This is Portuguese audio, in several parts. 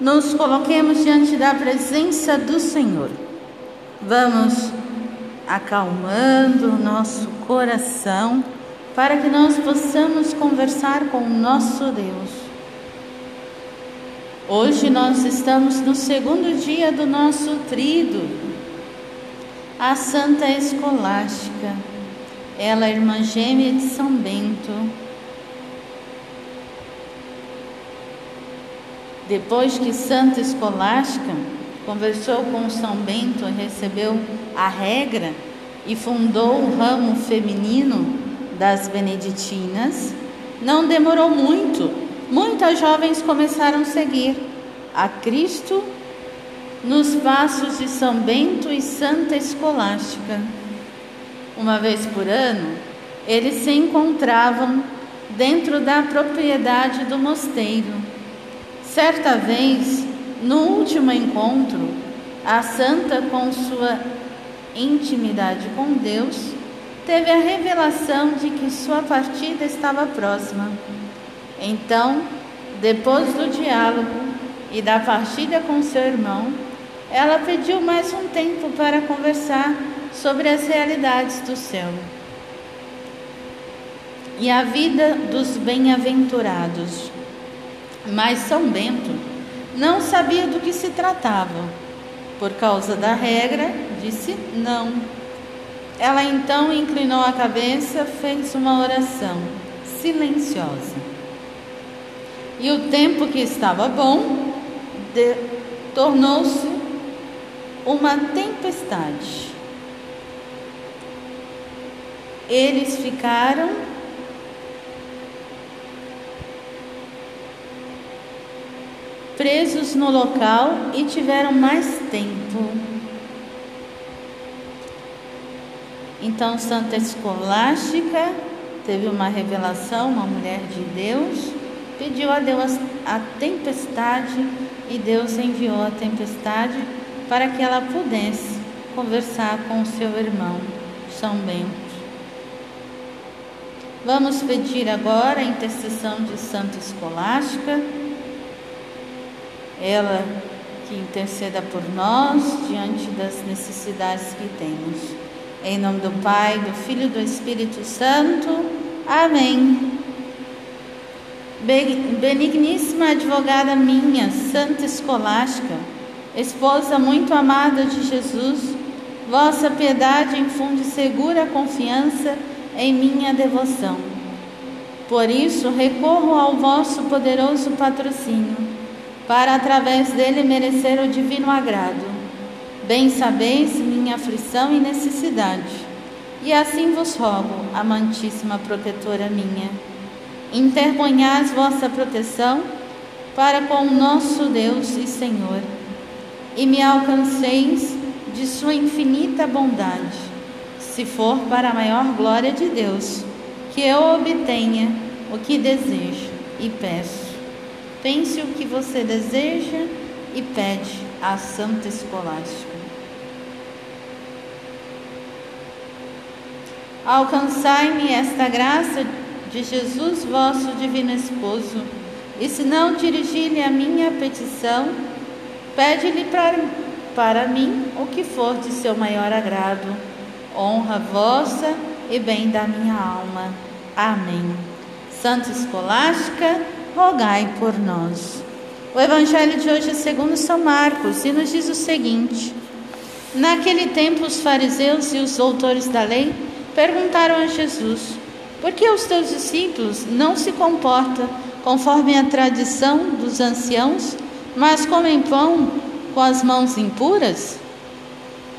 nos coloquemos diante da presença do Senhor. Vamos acalmando o nosso coração para que nós possamos conversar com o nosso Deus. Hoje nós estamos no segundo dia do nosso trido, a Santa Escolástica, ela é irmã gêmea de São Bento. Depois que Santa Escolástica conversou com São Bento, recebeu a regra e fundou o ramo feminino das Beneditinas, não demorou muito. Muitas jovens começaram a seguir a Cristo nos passos de São Bento e Santa Escolástica. Uma vez por ano, eles se encontravam dentro da propriedade do mosteiro. Certa vez, no último encontro, a santa, com sua intimidade com Deus, teve a revelação de que sua partida estava próxima. Então, depois do diálogo e da partida com seu irmão, ela pediu mais um tempo para conversar sobre as realidades do céu e a vida dos bem-aventurados. Mas São Bento não sabia do que se tratava. Por causa da regra, disse não. Ela então inclinou a cabeça, fez uma oração silenciosa. E o tempo que estava bom tornou-se uma tempestade. Eles ficaram presos no local e tiveram mais tempo. Então, Santa Escolástica teve uma revelação, uma mulher de Deus, pediu a Deus a tempestade e Deus enviou a tempestade para que ela pudesse conversar com seu irmão, São Bento. Vamos pedir agora a intercessão de Santa Escolástica, ela que interceda por nós diante das necessidades que temos. Em nome do Pai, do Filho e do Espírito Santo. Amém. Benigníssima advogada minha, Santa Escolástica, esposa muito amada de Jesus, vossa piedade infunde segura confiança em minha devoção. Por isso, recorro ao vosso poderoso patrocínio, para através dele merecer o divino agrado. Bem sabeis minha aflição e necessidade, e assim vos rogo, amantíssima protetora minha, interponhais vossa proteção para com o nosso Deus e Senhor, e me alcanceis de sua infinita bondade se for para a maior glória de Deus, que eu obtenha o que desejo e peço. Pense o que você deseja e pede à Santa Escolástica. Alcançai-me esta graça de Jesus, vosso divino esposo, e se não dirigir-lhe a minha petição, pede-lhe para, para mim o que for de seu maior agrado honra vossa e bem da minha alma. Amém. Santa Escolástica, rogai por nós. O evangelho de hoje é segundo São Marcos e nos diz o seguinte: Naquele tempo os fariseus e os doutores da lei perguntaram a Jesus: Por que os teus discípulos não se comportam conforme a tradição dos anciãos, mas comem pão com as mãos impuras?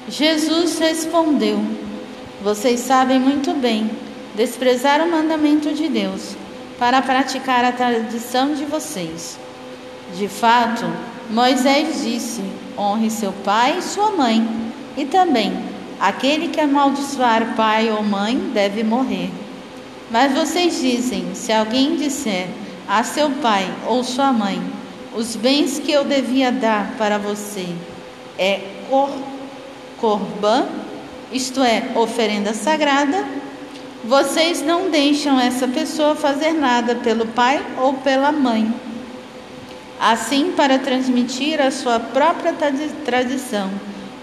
Jesus respondeu: vocês sabem muito bem desprezar o mandamento de Deus para praticar a tradição de vocês. De fato, Moisés disse: honre seu pai e sua mãe, e também aquele que amaldiçoar pai ou mãe deve morrer. Mas vocês dizem: se alguém disser a seu pai ou sua mãe, os bens que eu devia dar para você é cor, corban, isto é, oferenda sagrada, vocês não deixam essa pessoa fazer nada pelo pai ou pela mãe. Assim, para transmitir a sua própria tradição,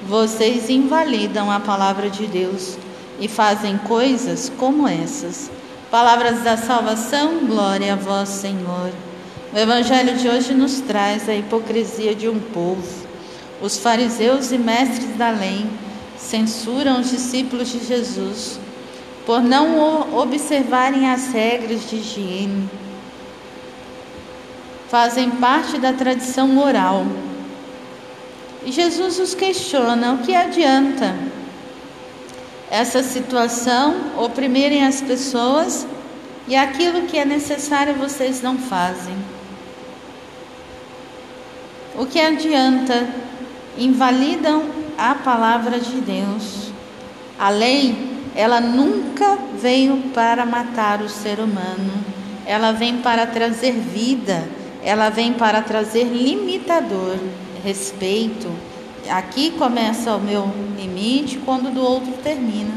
vocês invalidam a palavra de Deus e fazem coisas como essas. Palavras da salvação, glória a vós, Senhor. O evangelho de hoje nos traz a hipocrisia de um povo. Os fariseus e mestres da lei censuram os discípulos de Jesus por não observarem as regras de higiene. Fazem parte da tradição oral. E Jesus os questiona: o que adianta essa situação oprimirem as pessoas e aquilo que é necessário vocês não fazem? O que adianta? Invalidam a palavra de Deus. A lei ela nunca veio para matar o ser humano, ela vem para trazer vida, ela vem para trazer limitador, respeito. Aqui começa o meu limite quando do outro termina.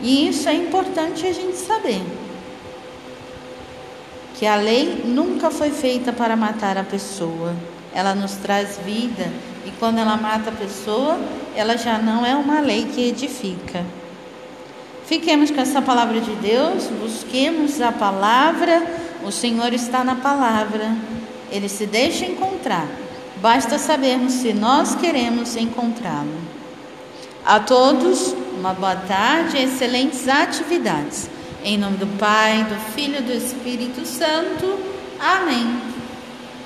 E isso é importante a gente saber. Que a lei nunca foi feita para matar a pessoa. Ela nos traz vida e quando ela mata a pessoa, ela já não é uma lei que edifica. Fiquemos com essa palavra de Deus, busquemos a palavra, o Senhor está na palavra, ele se deixa encontrar, basta sabermos se nós queremos encontrá-lo. A todos, uma boa tarde e excelentes atividades. Em nome do Pai, do Filho e do Espírito Santo. Amém.